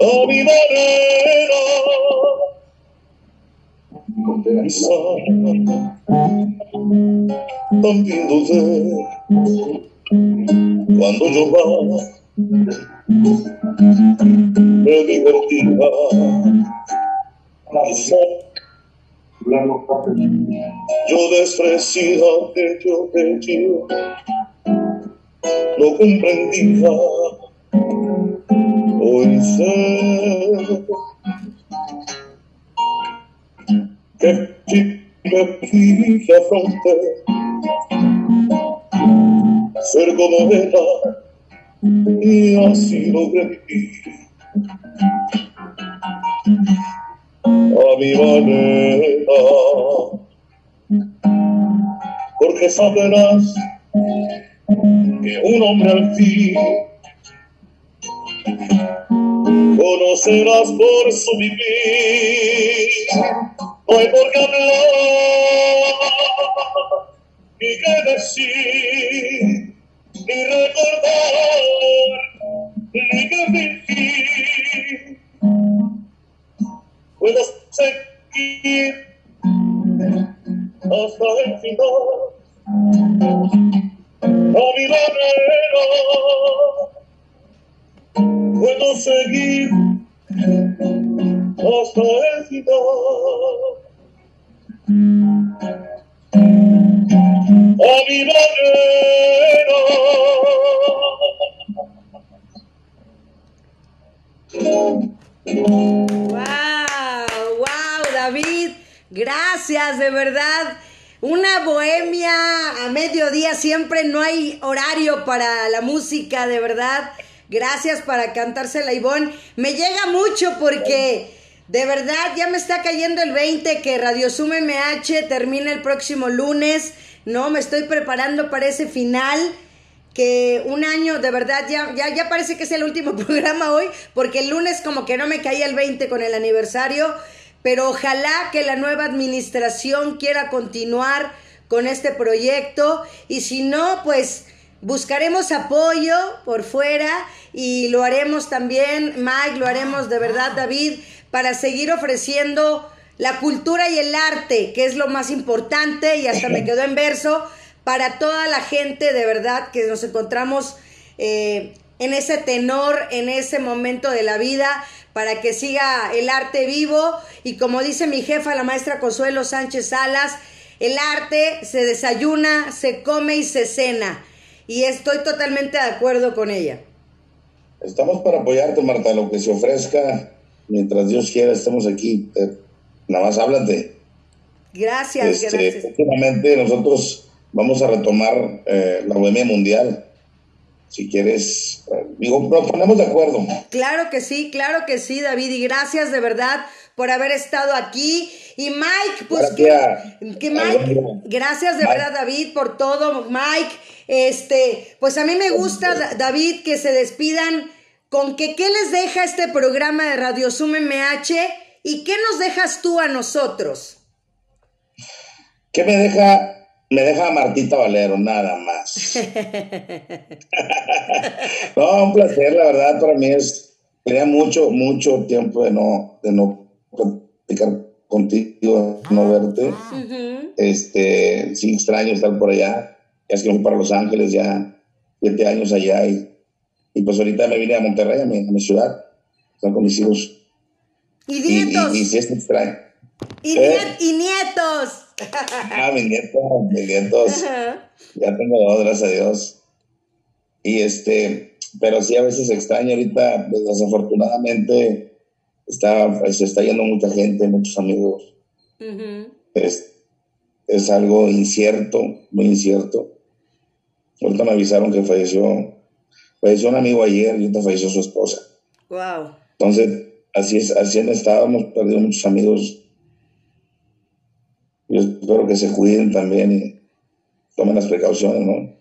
A mi manera. Quizá también dudé cuando lloraba me divertía quizá yo despreciaba aquello que yo no comprendía. Hoy sé me fui afronté ser como era y así logré vivir a mi manera porque sabrás que un hombre al fin conocerás por su vivir. No hay por qué hablar, ni qué decir, ni recordar, ni qué fingir. Puedo seguir hasta el final, a mi manera puedo seguir mi. ¡Wow! ¡Wow, David! Gracias, de verdad. Una bohemia a mediodía, siempre no hay horario para la música, de verdad. Gracias para cantársela, Ivonne. Me llega mucho porque de verdad ya me está cayendo el 20 que Radio Zoom MH termina el próximo lunes. No, me estoy preparando para ese final. Que un año, de verdad, ya, ya, ya parece que es el último programa hoy, porque el lunes como que no me caía el 20 con el aniversario, pero ojalá que la nueva administración quiera continuar con este proyecto y si no, pues buscaremos apoyo por fuera y lo haremos también, Mike, lo haremos de verdad, David, para seguir ofreciendo la cultura y el arte, que es lo más importante, y hasta me quedó en verso, para toda la gente de verdad que nos encontramos eh, en ese tenor, en ese momento de la vida, para que siga el arte vivo. Y como dice mi jefa, la maestra Consuelo Sánchez Salas, el arte se desayuna, se come y se cena. Y estoy totalmente de acuerdo con ella. Estamos para apoyarte, Marta, lo que se ofrezca. Mientras Dios quiera, estamos aquí. Eh, nada más háblate. Gracias, Este, gracias. Últimamente nosotros vamos a retomar eh, la Bohemia Mundial. Si quieres, eh, digo, nos ponemos de acuerdo. Claro que sí, claro que sí, David, y gracias de verdad por haber estado aquí. Y Mike, pues que, que Mike, gracias de Mike. verdad, David, por todo, Mike. Este, pues a mí me gusta, Da- David, que se despidan con que qué les deja este programa de Radio Zoom MH y qué nos dejas tú a nosotros. ¿Qué me deja? Me deja a Martita Valero, nada más. no, un placer, la verdad, para mí es. Tenía mucho, mucho tiempo de no, de no platicar contigo, no verte. Este, sí extraño estar por allá. Ya es que me fui para Los Ángeles ya siete años allá y, y pues ahorita me vine a Monterrey, a mi, a mi ciudad, estar con mis hijos. Y Y, nietos, y, y sí es extraño. y, ¿eh? y nietos. Ah, mis nietos, mis nietos. Ajá. Ya tengo dos, gracias a Dios. Y este, pero sí a veces extraño ahorita, desafortunadamente, está, se está yendo mucha gente, muchos amigos. Ujú. Es, es algo incierto, muy incierto. Ahorita me avisaron que falleció, falleció un amigo ayer y ahorita falleció su esposa. Wow. Entonces, así es, así hemos perdido muchos amigos. Yo espero que se cuiden también y tomen las precauciones, ¿no?